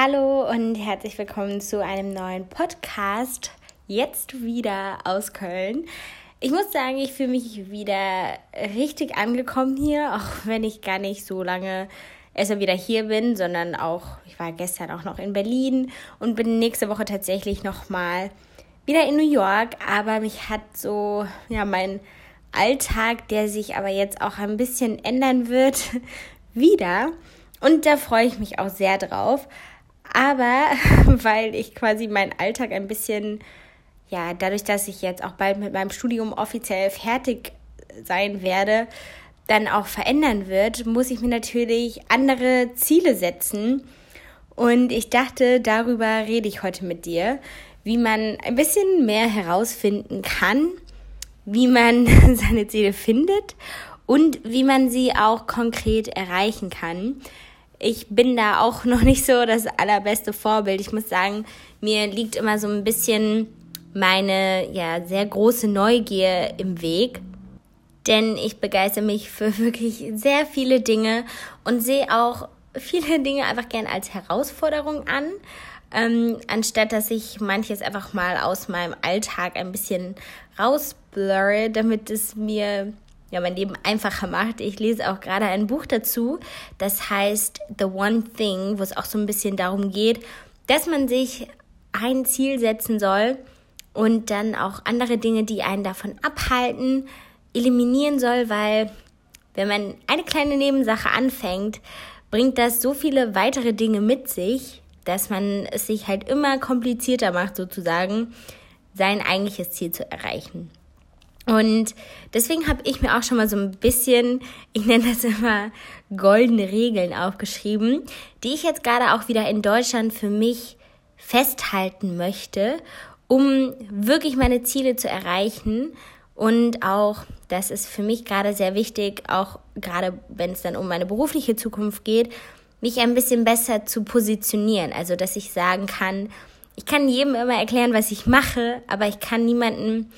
Hallo und herzlich willkommen zu einem neuen Podcast. Jetzt wieder aus Köln. Ich muss sagen, ich fühle mich wieder richtig angekommen hier, auch wenn ich gar nicht so lange erst wieder hier bin, sondern auch, ich war gestern auch noch in Berlin und bin nächste Woche tatsächlich nochmal wieder in New York. Aber mich hat so, ja, mein Alltag, der sich aber jetzt auch ein bisschen ändern wird, wieder. Und da freue ich mich auch sehr drauf. Aber weil ich quasi meinen Alltag ein bisschen, ja, dadurch, dass ich jetzt auch bald mit meinem Studium offiziell fertig sein werde, dann auch verändern wird, muss ich mir natürlich andere Ziele setzen. Und ich dachte, darüber rede ich heute mit dir, wie man ein bisschen mehr herausfinden kann, wie man seine Ziele findet und wie man sie auch konkret erreichen kann ich bin da auch noch nicht so das allerbeste Vorbild. Ich muss sagen, mir liegt immer so ein bisschen meine ja sehr große Neugier im Weg, denn ich begeister mich für wirklich sehr viele Dinge und sehe auch viele Dinge einfach gern als Herausforderung an, ähm, anstatt dass ich manches einfach mal aus meinem Alltag ein bisschen rausblurre, damit es mir ja, mein Leben einfacher macht. Ich lese auch gerade ein Buch dazu, das heißt The One Thing, wo es auch so ein bisschen darum geht, dass man sich ein Ziel setzen soll und dann auch andere Dinge, die einen davon abhalten, eliminieren soll, weil wenn man eine kleine Nebensache anfängt, bringt das so viele weitere Dinge mit sich, dass man es sich halt immer komplizierter macht, sozusagen, sein eigentliches Ziel zu erreichen. Und deswegen habe ich mir auch schon mal so ein bisschen, ich nenne das immer goldene Regeln aufgeschrieben, die ich jetzt gerade auch wieder in Deutschland für mich festhalten möchte, um wirklich meine Ziele zu erreichen. Und auch, das ist für mich gerade sehr wichtig, auch gerade wenn es dann um meine berufliche Zukunft geht, mich ein bisschen besser zu positionieren. Also, dass ich sagen kann, ich kann jedem immer erklären, was ich mache, aber ich kann niemandem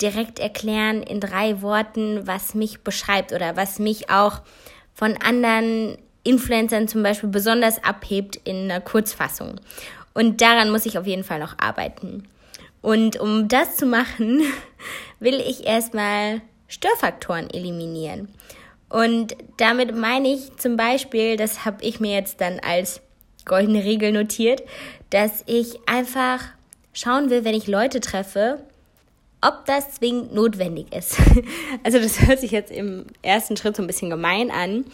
direkt erklären in drei Worten, was mich beschreibt oder was mich auch von anderen Influencern zum Beispiel besonders abhebt in einer Kurzfassung. Und daran muss ich auf jeden Fall noch arbeiten. Und um das zu machen, will ich erstmal Störfaktoren eliminieren. Und damit meine ich zum Beispiel, das habe ich mir jetzt dann als goldene Regel notiert, dass ich einfach schauen will, wenn ich Leute treffe, ob das zwingend notwendig ist. Also das hört sich jetzt im ersten Schritt so ein bisschen gemein an,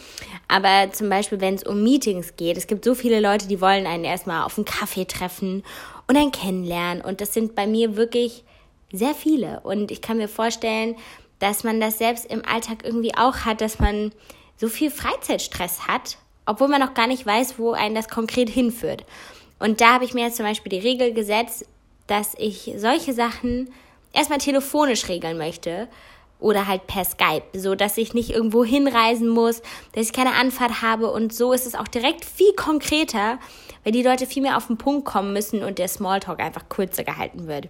aber zum Beispiel, wenn es um Meetings geht, es gibt so viele Leute, die wollen einen erstmal auf einen Kaffee treffen und einen kennenlernen und das sind bei mir wirklich sehr viele und ich kann mir vorstellen, dass man das selbst im Alltag irgendwie auch hat, dass man so viel Freizeitstress hat, obwohl man noch gar nicht weiß, wo einen das konkret hinführt. Und da habe ich mir jetzt zum Beispiel die Regel gesetzt, dass ich solche Sachen erstmal telefonisch regeln möchte oder halt per Skype, so dass ich nicht irgendwo hinreisen muss, dass ich keine Anfahrt habe und so ist es auch direkt viel konkreter, weil die Leute viel mehr auf den Punkt kommen müssen und der Smalltalk einfach kürzer gehalten wird.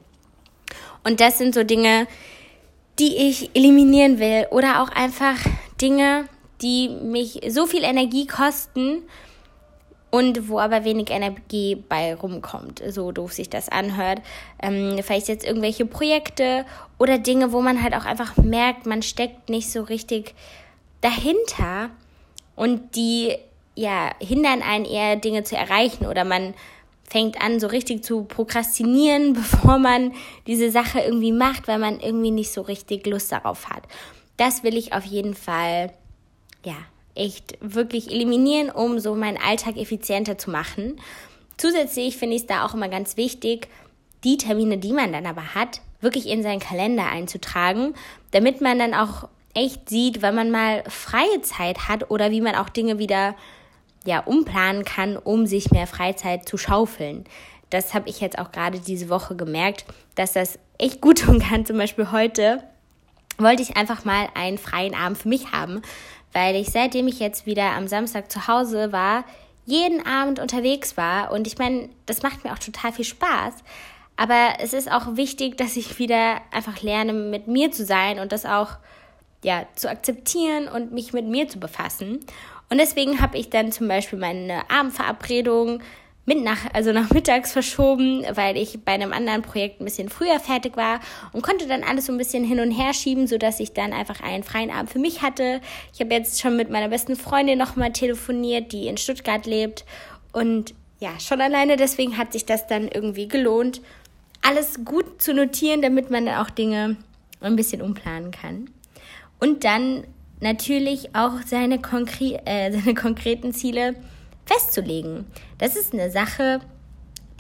Und das sind so Dinge, die ich eliminieren will oder auch einfach Dinge, die mich so viel Energie kosten, und wo aber wenig Energie bei rumkommt, so doof sich das anhört. Ähm, vielleicht jetzt irgendwelche Projekte oder Dinge, wo man halt auch einfach merkt, man steckt nicht so richtig dahinter und die ja hindern einen eher Dinge zu erreichen oder man fängt an so richtig zu prokrastinieren, bevor man diese Sache irgendwie macht, weil man irgendwie nicht so richtig Lust darauf hat. Das will ich auf jeden Fall ja echt wirklich eliminieren, um so meinen Alltag effizienter zu machen. Zusätzlich finde ich es da auch immer ganz wichtig, die Termine, die man dann aber hat, wirklich in seinen Kalender einzutragen, damit man dann auch echt sieht, wann man mal freie Zeit hat oder wie man auch Dinge wieder ja umplanen kann, um sich mehr Freizeit zu schaufeln. Das habe ich jetzt auch gerade diese Woche gemerkt, dass das echt gut tun kann. Zum Beispiel heute wollte ich einfach mal einen freien Abend für mich haben, weil ich seitdem ich jetzt wieder am Samstag zu Hause war, jeden Abend unterwegs war und ich meine, das macht mir auch total viel Spaß. Aber es ist auch wichtig, dass ich wieder einfach lerne, mit mir zu sein und das auch ja zu akzeptieren und mich mit mir zu befassen. Und deswegen habe ich dann zum Beispiel meine Abendverabredung mit nach, also nach mittags verschoben, weil ich bei einem anderen Projekt ein bisschen früher fertig war und konnte dann alles so ein bisschen hin und her schieben, sodass ich dann einfach einen freien Abend für mich hatte. Ich habe jetzt schon mit meiner besten Freundin nochmal telefoniert, die in Stuttgart lebt. Und ja, schon alleine deswegen hat sich das dann irgendwie gelohnt, alles gut zu notieren, damit man dann auch Dinge ein bisschen umplanen kann. Und dann natürlich auch seine, konkre äh, seine konkreten Ziele festzulegen. Das ist eine Sache,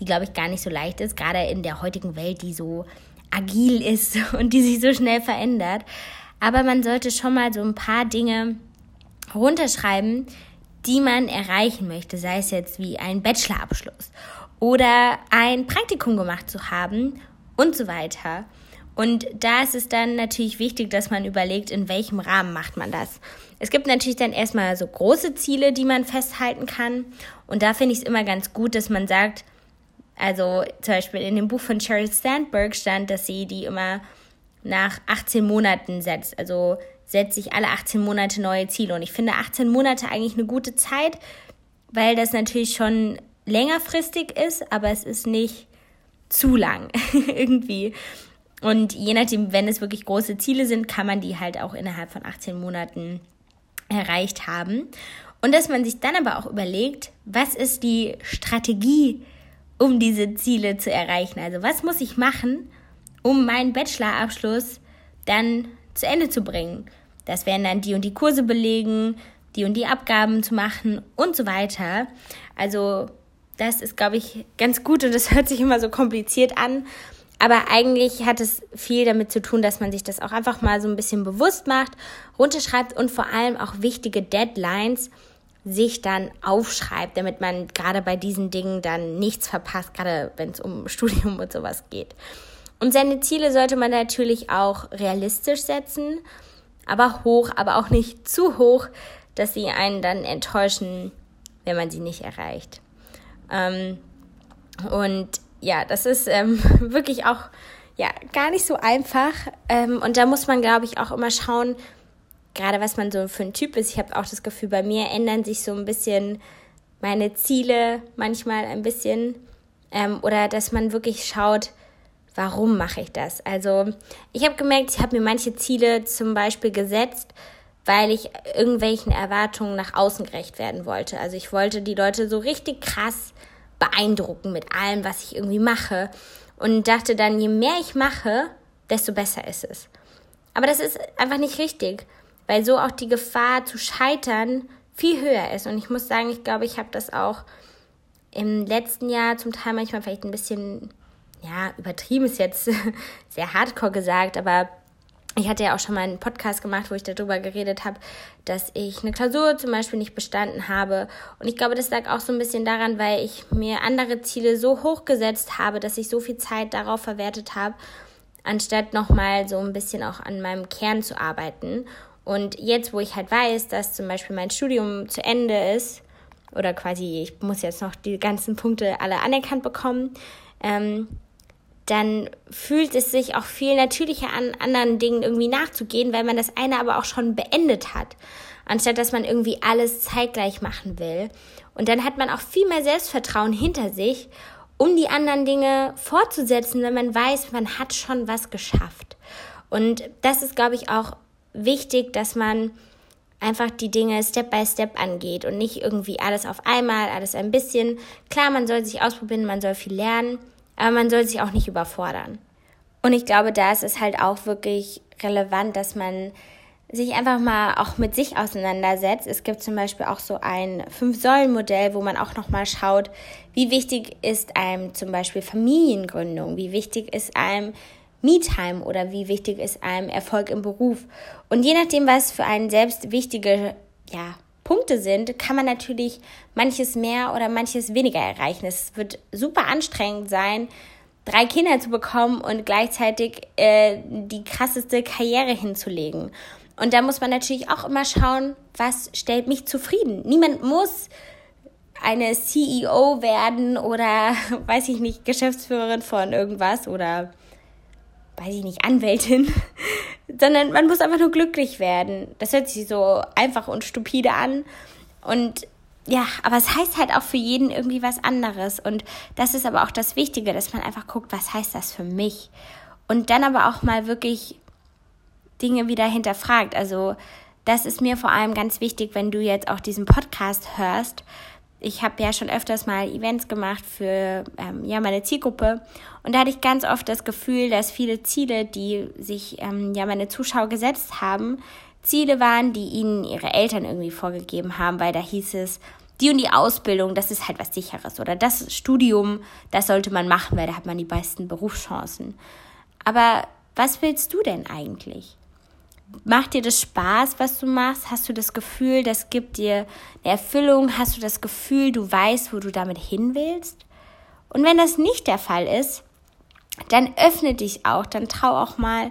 die, glaube ich, gar nicht so leicht ist, gerade in der heutigen Welt, die so agil ist und die sich so schnell verändert. Aber man sollte schon mal so ein paar Dinge runterschreiben, die man erreichen möchte, sei es jetzt wie ein Bachelorabschluss oder ein Praktikum gemacht zu haben und so weiter. Und da ist es dann natürlich wichtig, dass man überlegt, in welchem Rahmen macht man das. Es gibt natürlich dann erstmal so große Ziele, die man festhalten kann. Und da finde ich es immer ganz gut, dass man sagt, also zum Beispiel in dem Buch von Sheryl Sandberg stand, dass sie die immer nach 18 Monaten setzt. Also setzt sich alle 18 Monate neue Ziele. Und ich finde 18 Monate eigentlich eine gute Zeit, weil das natürlich schon längerfristig ist, aber es ist nicht zu lang irgendwie. Und je nachdem, wenn es wirklich große Ziele sind, kann man die halt auch innerhalb von 18 Monaten erreicht haben. Und dass man sich dann aber auch überlegt, was ist die Strategie, um diese Ziele zu erreichen? Also was muss ich machen, um meinen Bachelorabschluss dann zu Ende zu bringen? Das wären dann die und die Kurse belegen, die und die Abgaben zu machen und so weiter. Also das ist, glaube ich, ganz gut und das hört sich immer so kompliziert an. Aber eigentlich hat es viel damit zu tun, dass man sich das auch einfach mal so ein bisschen bewusst macht, runterschreibt und vor allem auch wichtige Deadlines sich dann aufschreibt, damit man gerade bei diesen Dingen dann nichts verpasst, gerade wenn es um Studium und sowas geht. Und seine Ziele sollte man natürlich auch realistisch setzen, aber hoch, aber auch nicht zu hoch, dass sie einen dann enttäuschen, wenn man sie nicht erreicht. Ähm, und ja, das ist ähm, wirklich auch ja gar nicht so einfach. Ähm, und da muss man, glaube ich, auch immer schauen, gerade was man so für ein Typ ist. Ich habe auch das Gefühl, bei mir ändern sich so ein bisschen meine Ziele manchmal ein bisschen. Ähm, oder dass man wirklich schaut, warum mache ich das? Also ich habe gemerkt, ich habe mir manche Ziele zum Beispiel gesetzt, weil ich irgendwelchen Erwartungen nach außen gerecht werden wollte. Also ich wollte die Leute so richtig krass beeindrucken mit allem, was ich irgendwie mache. Und dachte dann, je mehr ich mache, desto besser ist es. Aber das ist einfach nicht richtig, weil so auch die Gefahr zu scheitern viel höher ist. Und ich muss sagen, ich glaube, ich habe das auch im letzten Jahr zum Teil manchmal vielleicht ein bisschen, ja, übertrieben ist jetzt sehr hardcore gesagt, aber ich hatte ja auch schon mal einen Podcast gemacht, wo ich darüber geredet habe, dass ich eine Klausur zum Beispiel nicht bestanden habe. Und ich glaube, das lag auch so ein bisschen daran, weil ich mir andere Ziele so hoch gesetzt habe, dass ich so viel Zeit darauf verwertet habe, anstatt nochmal so ein bisschen auch an meinem Kern zu arbeiten. Und jetzt, wo ich halt weiß, dass zum Beispiel mein Studium zu Ende ist, oder quasi ich muss jetzt noch die ganzen Punkte alle anerkannt bekommen, ähm, dann fühlt es sich auch viel natürlicher an, anderen Dingen irgendwie nachzugehen, weil man das eine aber auch schon beendet hat, anstatt dass man irgendwie alles zeitgleich machen will. Und dann hat man auch viel mehr Selbstvertrauen hinter sich, um die anderen Dinge fortzusetzen, wenn man weiß, man hat schon was geschafft. Und das ist, glaube ich, auch wichtig, dass man einfach die Dinge Step by Step angeht und nicht irgendwie alles auf einmal, alles ein bisschen. Klar, man soll sich ausprobieren, man soll viel lernen, aber man soll sich auch nicht überfordern. Und ich glaube, da ist es halt auch wirklich relevant, dass man sich einfach mal auch mit sich auseinandersetzt. Es gibt zum Beispiel auch so ein Fünf-Säulen-Modell, wo man auch nochmal schaut, wie wichtig ist einem zum Beispiel Familiengründung, wie wichtig ist einem Me-Time oder wie wichtig ist einem Erfolg im Beruf. Und je nachdem, was für einen selbst wichtige ja, Punkte sind, kann man natürlich manches mehr oder manches weniger erreichen. Es wird super anstrengend sein, drei Kinder zu bekommen und gleichzeitig äh, die krasseste Karriere hinzulegen. Und da muss man natürlich auch immer schauen, was stellt mich zufrieden. Niemand muss eine CEO werden oder, weiß ich nicht, Geschäftsführerin von irgendwas oder, weiß ich nicht, Anwältin sondern man muss einfach nur glücklich werden. Das hört sich so einfach und stupide an. Und ja, aber es heißt halt auch für jeden irgendwie was anderes. Und das ist aber auch das Wichtige, dass man einfach guckt, was heißt das für mich? Und dann aber auch mal wirklich Dinge wieder hinterfragt. Also das ist mir vor allem ganz wichtig, wenn du jetzt auch diesen Podcast hörst. Ich habe ja schon öfters mal Events gemacht für ähm, ja meine Zielgruppe und da hatte ich ganz oft das Gefühl, dass viele Ziele, die sich ähm, ja meine Zuschauer gesetzt haben, Ziele waren, die ihnen ihre Eltern irgendwie vorgegeben haben, weil da hieß es, die und die Ausbildung, das ist halt was sicheres oder das Studium, das sollte man machen, weil da hat man die besten Berufschancen. Aber was willst du denn eigentlich? Macht dir das Spaß, was du machst? Hast du das Gefühl, das gibt dir eine Erfüllung? Hast du das Gefühl, du weißt, wo du damit hin willst? Und wenn das nicht der Fall ist, dann öffne dich auch, dann trau auch mal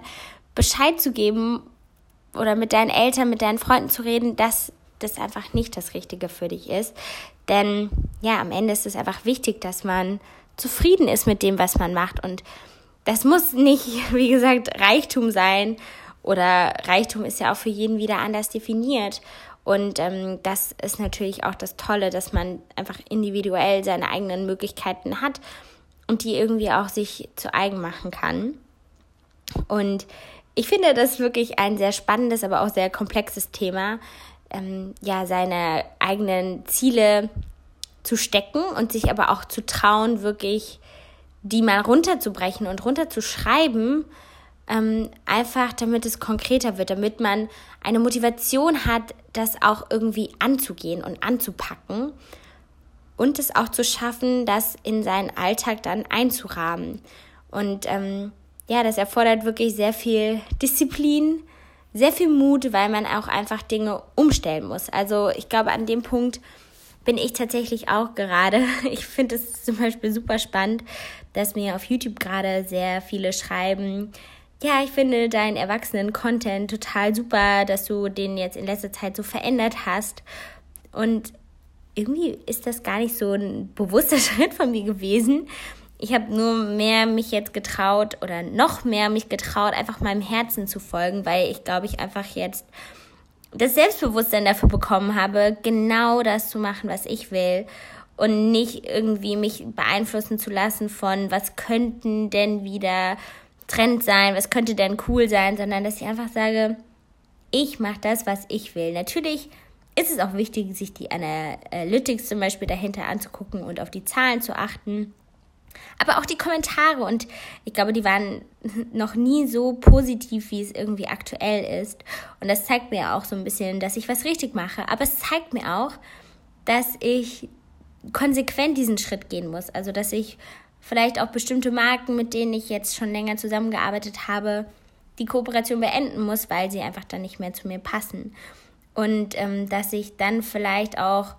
Bescheid zu geben oder mit deinen Eltern, mit deinen Freunden zu reden, dass das einfach nicht das Richtige für dich ist. Denn ja, am Ende ist es einfach wichtig, dass man zufrieden ist mit dem, was man macht. Und das muss nicht, wie gesagt, Reichtum sein. Oder Reichtum ist ja auch für jeden wieder anders definiert. Und ähm, das ist natürlich auch das Tolle, dass man einfach individuell seine eigenen Möglichkeiten hat und die irgendwie auch sich zu eigen machen kann. Und ich finde das wirklich ein sehr spannendes, aber auch sehr komplexes Thema, ähm, ja, seine eigenen Ziele zu stecken und sich aber auch zu trauen, wirklich die mal runterzubrechen und runterzuschreiben, ähm, einfach damit es konkreter wird, damit man eine Motivation hat, das auch irgendwie anzugehen und anzupacken und es auch zu schaffen, das in seinen Alltag dann einzurahmen. Und ähm, ja, das erfordert wirklich sehr viel Disziplin, sehr viel Mut, weil man auch einfach Dinge umstellen muss. Also ich glaube, an dem Punkt bin ich tatsächlich auch gerade. Ich finde es zum Beispiel super spannend, dass mir auf YouTube gerade sehr viele schreiben, ja, ich finde deinen Erwachsenen-Content total super, dass du den jetzt in letzter Zeit so verändert hast. Und irgendwie ist das gar nicht so ein bewusster Schritt von mir gewesen. Ich habe nur mehr mich jetzt getraut oder noch mehr mich getraut, einfach meinem Herzen zu folgen, weil ich glaube, ich einfach jetzt das Selbstbewusstsein dafür bekommen habe, genau das zu machen, was ich will und nicht irgendwie mich beeinflussen zu lassen von, was könnten denn wieder Trend sein, was könnte denn cool sein, sondern dass ich einfach sage, ich mache das, was ich will. Natürlich ist es auch wichtig, sich die Analytics zum Beispiel dahinter anzugucken und auf die Zahlen zu achten. Aber auch die Kommentare und ich glaube, die waren noch nie so positiv, wie es irgendwie aktuell ist. Und das zeigt mir auch so ein bisschen, dass ich was richtig mache. Aber es zeigt mir auch, dass ich konsequent diesen Schritt gehen muss. Also, dass ich vielleicht auch bestimmte Marken, mit denen ich jetzt schon länger zusammengearbeitet habe, die Kooperation beenden muss, weil sie einfach dann nicht mehr zu mir passen. Und ähm, dass ich dann vielleicht auch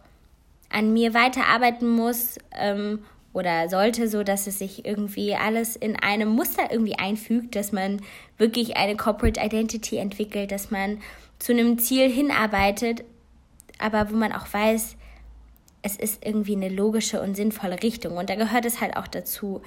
an mir weiterarbeiten muss ähm, oder sollte, so dass es sich irgendwie alles in einem Muster irgendwie einfügt, dass man wirklich eine Corporate Identity entwickelt, dass man zu einem Ziel hinarbeitet, aber wo man auch weiß, es ist irgendwie eine logische und sinnvolle Richtung. Und da gehört es halt auch dazu,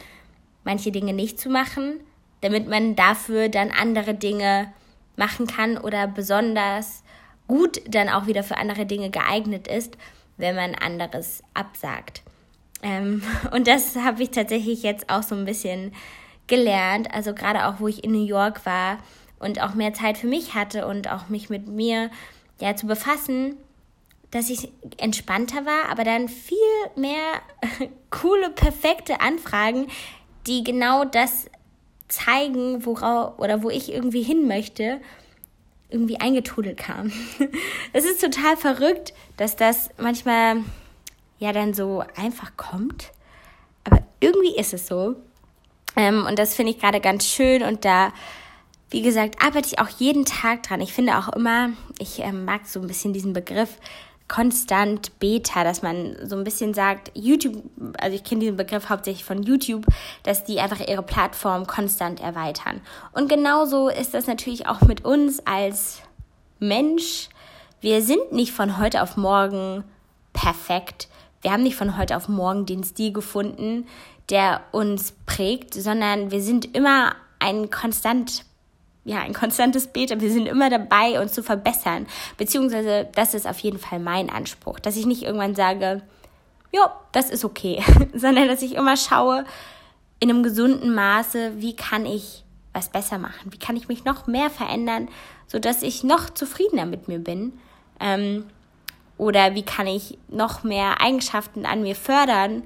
manche Dinge nicht zu machen, damit man dafür dann andere Dinge machen kann oder besonders gut dann auch wieder für andere Dinge geeignet ist, wenn man anderes absagt. Ähm, und das habe ich tatsächlich jetzt auch so ein bisschen gelernt. Also gerade auch, wo ich in New York war und auch mehr Zeit für mich hatte und auch mich mit mir ja zu befassen, dass ich entspannter war, aber dann viel mehr coole, perfekte Anfragen, die genau das zeigen, worauf oder wo ich irgendwie hin möchte, irgendwie eingetrudelt kam. Es ist total verrückt, dass das manchmal ja dann so einfach kommt. Aber irgendwie ist es so. Ähm, und das finde ich gerade ganz schön. Und da, wie gesagt, arbeite ich auch jeden Tag dran. Ich finde auch immer, ich ähm, mag so ein bisschen diesen Begriff konstant Beta, dass man so ein bisschen sagt, YouTube, also ich kenne diesen Begriff hauptsächlich von YouTube, dass die einfach ihre Plattform konstant erweitern. Und genauso ist das natürlich auch mit uns als Mensch. Wir sind nicht von heute auf morgen perfekt wir haben nicht von heute auf morgen den Stil gefunden, der uns prägt, sondern wir sind immer ein konstant ja, ein konstantes Beta. Wir sind immer dabei, uns zu verbessern. Beziehungsweise, das ist auf jeden Fall mein Anspruch, dass ich nicht irgendwann sage, ja, das ist okay, sondern dass ich immer schaue, in einem gesunden Maße, wie kann ich was besser machen? Wie kann ich mich noch mehr verändern, sodass ich noch zufriedener mit mir bin? Ähm, oder wie kann ich noch mehr Eigenschaften an mir fördern,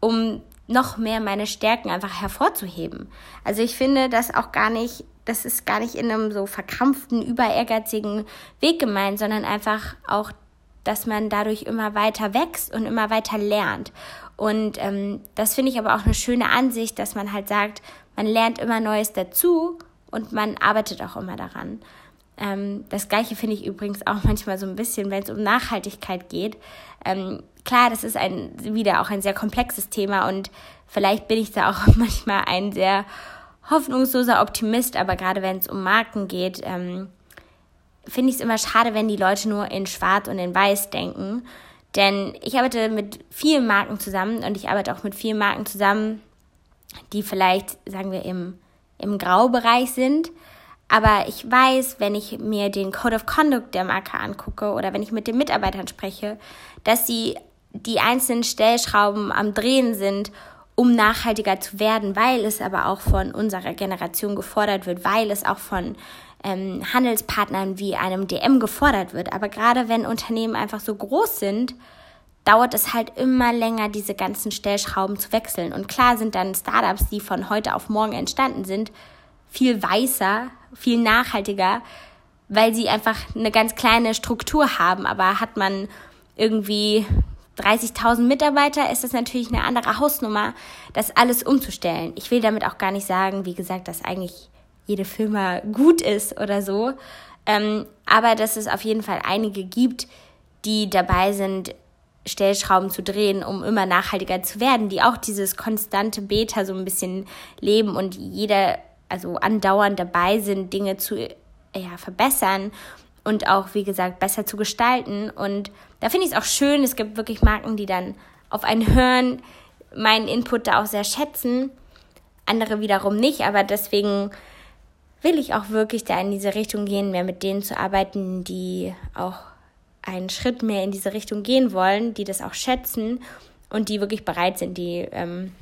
um noch mehr meine Stärken einfach hervorzuheben? Also ich finde das auch gar nicht das ist gar nicht in einem so verkrampften, über ehrgeizigen Weg gemeint, sondern einfach auch, dass man dadurch immer weiter wächst und immer weiter lernt. Und ähm, das finde ich aber auch eine schöne Ansicht, dass man halt sagt, man lernt immer Neues dazu und man arbeitet auch immer daran. Ähm, das gleiche finde ich übrigens auch manchmal so ein bisschen, wenn es um Nachhaltigkeit geht. Ähm, klar, das ist ein wieder auch ein sehr komplexes Thema und vielleicht bin ich da auch manchmal ein sehr hoffnungsloser Optimist, aber gerade wenn es um Marken geht, ähm, finde ich es immer schade, wenn die Leute nur in Schwarz und in Weiß denken. Denn ich arbeite mit vielen Marken zusammen und ich arbeite auch mit vielen Marken zusammen, die vielleicht, sagen wir, im, im Graubereich sind. Aber ich weiß, wenn ich mir den Code of Conduct der Marke angucke oder wenn ich mit den Mitarbeitern spreche, dass sie die einzelnen Stellschrauben am Drehen sind um nachhaltiger zu werden, weil es aber auch von unserer Generation gefordert wird, weil es auch von ähm, Handelspartnern wie einem DM gefordert wird. Aber gerade wenn Unternehmen einfach so groß sind, dauert es halt immer länger, diese ganzen Stellschrauben zu wechseln. Und klar sind dann Startups, die von heute auf morgen entstanden sind, viel weißer, viel nachhaltiger, weil sie einfach eine ganz kleine Struktur haben. Aber hat man irgendwie 30.000 Mitarbeiter ist das natürlich eine andere Hausnummer, das alles umzustellen. Ich will damit auch gar nicht sagen, wie gesagt, dass eigentlich jede Firma gut ist oder so, ähm, aber dass es auf jeden Fall einige gibt, die dabei sind, Stellschrauben zu drehen, um immer nachhaltiger zu werden, die auch dieses konstante Beta so ein bisschen leben und jeder, also andauernd dabei sind, Dinge zu ja, verbessern und auch, wie gesagt, besser zu gestalten. Und da finde ich es auch schön, es gibt wirklich Marken, die dann auf einen hören, meinen Input da auch sehr schätzen, andere wiederum nicht, aber deswegen will ich auch wirklich da in diese Richtung gehen, mehr mit denen zu arbeiten, die auch einen Schritt mehr in diese Richtung gehen wollen, die das auch schätzen und die wirklich bereit sind, die ähm,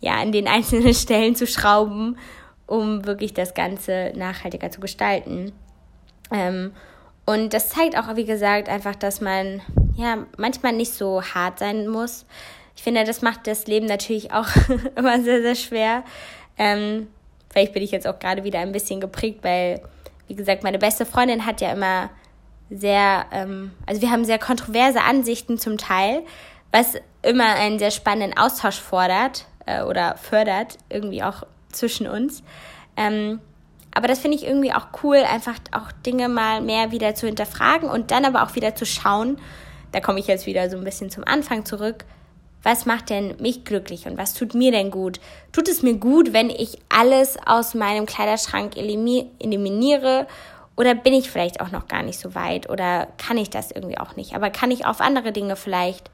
ja an den einzelnen Stellen zu schrauben, um wirklich das Ganze nachhaltiger zu gestalten. Ähm, und das zeigt auch, wie gesagt, einfach, dass man ja manchmal nicht so hart sein muss. Ich finde, das macht das Leben natürlich auch immer sehr, sehr schwer. Ähm, vielleicht bin ich jetzt auch gerade wieder ein bisschen geprägt, weil, wie gesagt, meine beste Freundin hat ja immer sehr, ähm, also wir haben sehr kontroverse Ansichten zum Teil, was immer einen sehr spannenden Austausch fordert äh, oder fördert, irgendwie auch zwischen uns. Ähm, aber das finde ich irgendwie auch cool, einfach auch Dinge mal mehr wieder zu hinterfragen und dann aber auch wieder zu schauen. Da komme ich jetzt wieder so ein bisschen zum Anfang zurück. Was macht denn mich glücklich und was tut mir denn gut? Tut es mir gut, wenn ich alles aus meinem Kleiderschrank eliminiere? Oder bin ich vielleicht auch noch gar nicht so weit? Oder kann ich das irgendwie auch nicht? Aber kann ich auf andere Dinge vielleicht,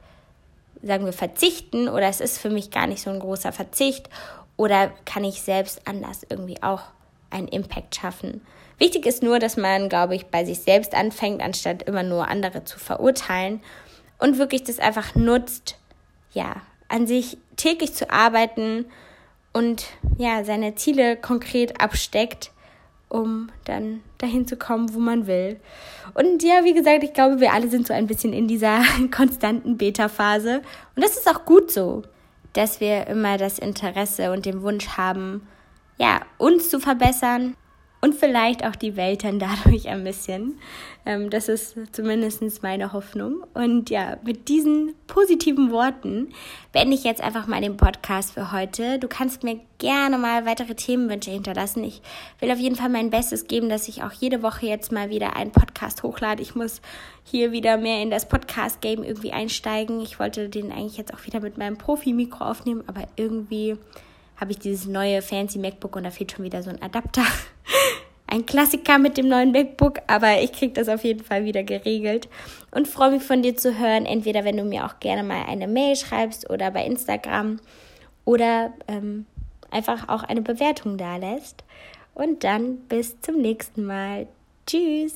sagen wir, verzichten? Oder es ist für mich gar nicht so ein großer Verzicht? Oder kann ich selbst anders irgendwie auch einen Impact schaffen. Wichtig ist nur, dass man, glaube ich, bei sich selbst anfängt, anstatt immer nur andere zu verurteilen und wirklich das einfach nutzt, ja, an sich täglich zu arbeiten und ja, seine Ziele konkret absteckt, um dann dahin zu kommen, wo man will. Und ja, wie gesagt, ich glaube, wir alle sind so ein bisschen in dieser konstanten Beta-Phase. Und das ist auch gut so, dass wir immer das Interesse und den Wunsch haben, ja, uns zu verbessern und vielleicht auch die Welt dann dadurch ein bisschen. Ähm, das ist zumindest meine Hoffnung. Und ja, mit diesen positiven Worten beende ich jetzt einfach mal den Podcast für heute. Du kannst mir gerne mal weitere Themenwünsche hinterlassen. Ich will auf jeden Fall mein Bestes geben, dass ich auch jede Woche jetzt mal wieder einen Podcast hochlade. Ich muss hier wieder mehr in das Podcast-Game irgendwie einsteigen. Ich wollte den eigentlich jetzt auch wieder mit meinem Profi-Mikro aufnehmen, aber irgendwie habe ich dieses neue fancy MacBook und da fehlt schon wieder so ein Adapter. Ein Klassiker mit dem neuen MacBook, aber ich kriege das auf jeden Fall wieder geregelt und freue mich von dir zu hören. Entweder wenn du mir auch gerne mal eine Mail schreibst oder bei Instagram oder ähm, einfach auch eine Bewertung da lässt. Und dann bis zum nächsten Mal. Tschüss.